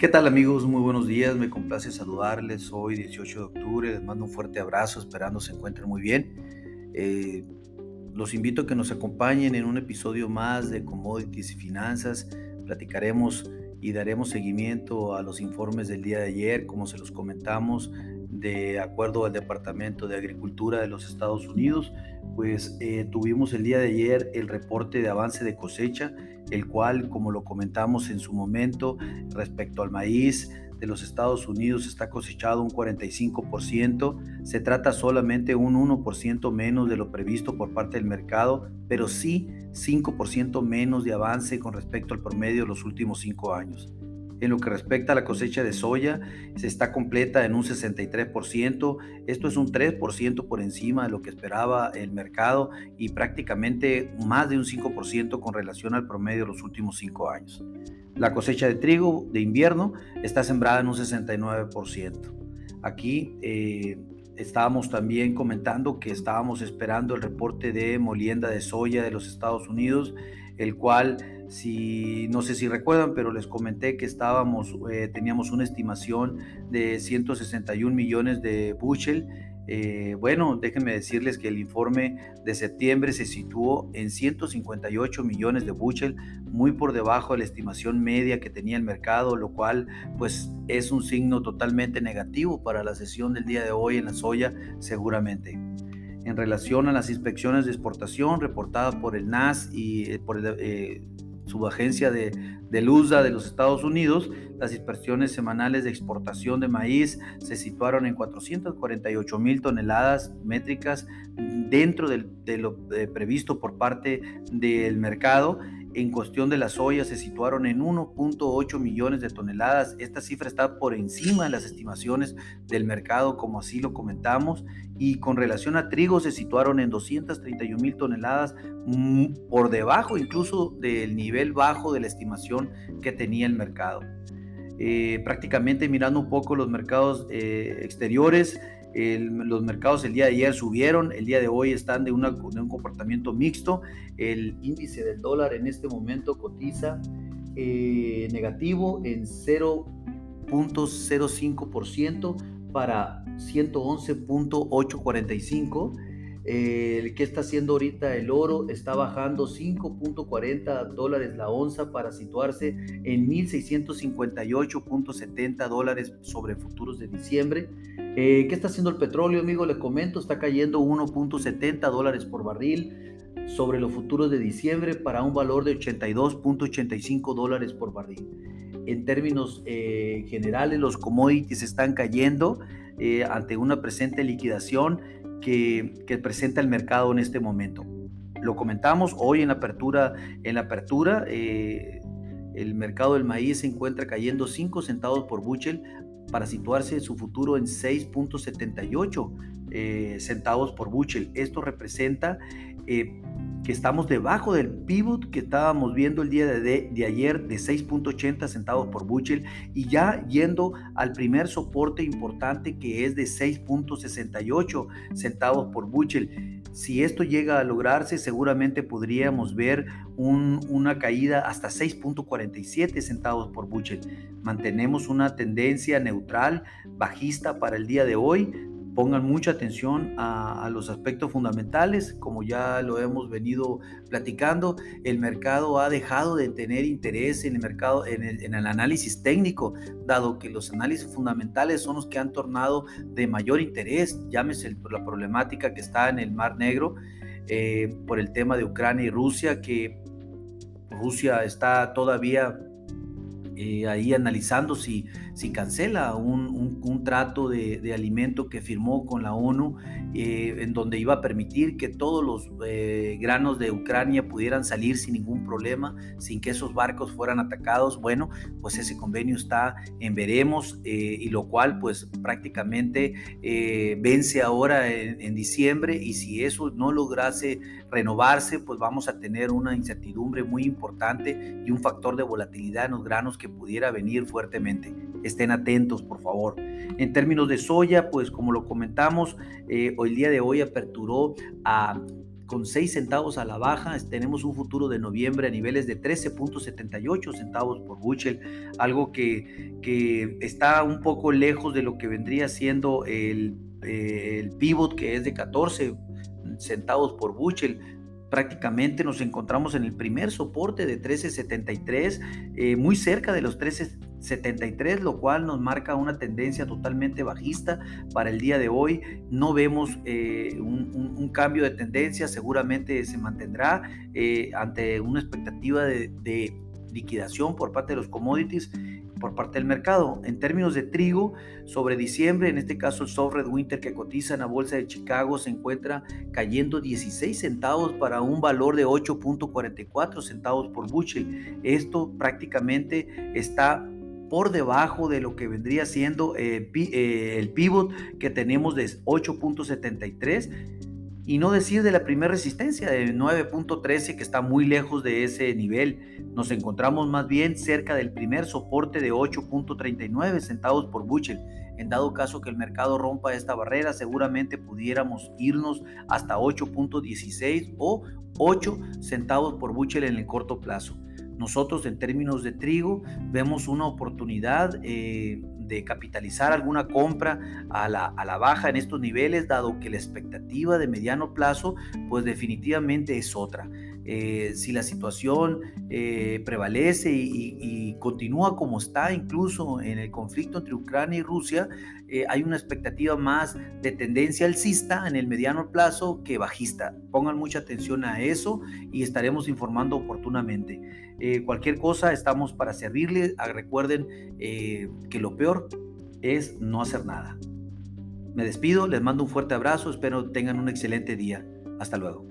¿Qué tal amigos? Muy buenos días, me complace saludarles hoy 18 de octubre, les mando un fuerte abrazo, esperando se encuentren muy bien. Eh, los invito a que nos acompañen en un episodio más de Commodities y Finanzas, platicaremos y daremos seguimiento a los informes del día de ayer, como se los comentamos, de acuerdo al Departamento de Agricultura de los Estados Unidos, pues eh, tuvimos el día de ayer el reporte de avance de cosecha el cual, como lo comentamos en su momento, respecto al maíz de los Estados Unidos está cosechado un 45%, se trata solamente un 1% menos de lo previsto por parte del mercado, pero sí 5% menos de avance con respecto al promedio de los últimos cinco años. En lo que respecta a la cosecha de soya, se está completa en un 63%. Esto es un 3% por encima de lo que esperaba el mercado y prácticamente más de un 5% con relación al promedio de los últimos cinco años. La cosecha de trigo de invierno está sembrada en un 69%. Aquí eh, estábamos también comentando que estábamos esperando el reporte de molienda de soya de los Estados Unidos, el cual si no sé si recuerdan, pero les comenté que estábamos, eh, teníamos una estimación de 161 millones de bushel. Eh, bueno, déjenme decirles que el informe de septiembre se situó en 158 millones de bushel, muy por debajo de la estimación media que tenía el mercado, lo cual pues es un signo totalmente negativo para la sesión del día de hoy en la soya, seguramente en relación a las inspecciones de exportación reportadas por el NAS y eh, por el, subagencia de, de LUSA de los Estados Unidos, las inspecciones semanales de exportación de maíz se situaron en 448 mil toneladas métricas dentro de lo eh, previsto por parte del mercado. En cuestión de la soya se situaron en 1.8 millones de toneladas. Esta cifra está por encima de las estimaciones del mercado, como así lo comentamos. Y con relación a trigo se situaron en 231 mil toneladas, mm, por debajo incluso del nivel bajo de la estimación que tenía el mercado. Eh, prácticamente mirando un poco los mercados eh, exteriores, los mercados el día de ayer subieron, el día de hoy están de, una, de un comportamiento mixto. El índice del dólar en este momento cotiza eh, negativo en 0.05% para 111.845 eh, ¿Qué está haciendo ahorita el oro? Está bajando 5.40 dólares la onza para situarse en 1.658.70 dólares sobre futuros de diciembre. Eh, ¿Qué está haciendo el petróleo, amigo? Le comento, está cayendo 1.70 dólares por barril sobre los futuros de diciembre para un valor de 82.85 dólares por barril. En términos eh, generales, los commodities están cayendo eh, ante una presente liquidación que, presenta el mercado en este momento. Lo comentamos hoy en la apertura. En la apertura, eh, el mercado del maíz se encuentra cayendo 5 centavos por bushel para situarse en su futuro en 6.78 eh, centavos por bushel. Esto representa eh, que estamos debajo del pivot que estábamos viendo el día de, de ayer de 6.80 centavos por bushel y ya yendo al primer soporte importante que es de 6.68 centavos por bushel. Si esto llega a lograrse, seguramente podríamos ver una caída hasta 6.47 centavos por bushel. Mantenemos una tendencia neutral, bajista para el día de hoy pongan mucha atención a, los aspectos fundamentales, como ya lo hemos venido platicando, el mercado ha dejado de tener interés en el mercado, en el, análisis técnico, dado que los análisis fundamentales son los que han tornado de mayor interés, llámese la problemática que está en el Mar Negro eh, por el tema de Ucrania y Rusia, que Rusia está todavía eh, ahí analizando si, si cancela un, un, trato de, de, alimento que firmó con la ONU, eh, en donde iba a permitir que todos los eh, granos de Ucrania pudieran salir sin ningún problema, sin que esos barcos fueran atacados. Bueno, pues ese convenio está en veremos, y lo cual pues prácticamente vence ahora en, en diciembre, y si eso no lograse renovarse, pues vamos a tener una incertidumbre muy importante y un factor de volatilidad en los granos que pudiera venir fuertemente. Estén atentos, por favor. En términos de soya, pues como lo comentamos, eh, hoy el día de hoy aperturó a con 6 centavos a la baja. Tenemos un futuro de noviembre a niveles de 13.78 centavos por bushel, algo que, que, está un poco lejos de lo que vendría siendo el, el pivot que es de 14 centavos por bushel prácticamente nos encontramos en el primer soporte de 1373, eh, muy cerca de los 1373, lo cual nos marca una tendencia totalmente bajista para el día de hoy. No vemos eh, un, cambio de tendencia, seguramente se mantendrá eh, ante una expectativa de liquidación por parte de los commodities por parte del mercado. En términos de trigo, sobre diciembre, en este caso el soft red winter que cotiza en la bolsa de Chicago se encuentra cayendo 16 centavos para un valor de 8.44 centavos por bushel. Esto prácticamente está por debajo de lo que vendría siendo eh, eh, el pivot que tenemos de 8.73 y no decir de la primera resistencia de 9.13 que está muy lejos de ese nivel. Nos encontramos más bien cerca del primer soporte de 8.39 centavos por bushel. En dado caso que el mercado rompa esta barrera, seguramente pudiéramos irnos hasta 8.16 o 8 centavos por bushel en el corto plazo. Nosotros en términos de trigo vemos una oportunidad eh, de capitalizar alguna compra a la, a la, baja en estos niveles, dado que la expectativa de mediano plazo pues definitivamente es otra. Eh, si la situación eh, prevalece y, continúa como está, incluso en el conflicto entre Ucrania y Rusia, eh, hay una expectativa más de tendencia alcista en el mediano plazo que bajista. Pongan mucha atención a eso y estaremos informando oportunamente. cualquier cosa, estamos para servirles. Ah, recuerden que lo peor es no hacer nada. Me despido, les mando un fuerte abrazo, espero tengan un excelente día. Hasta luego.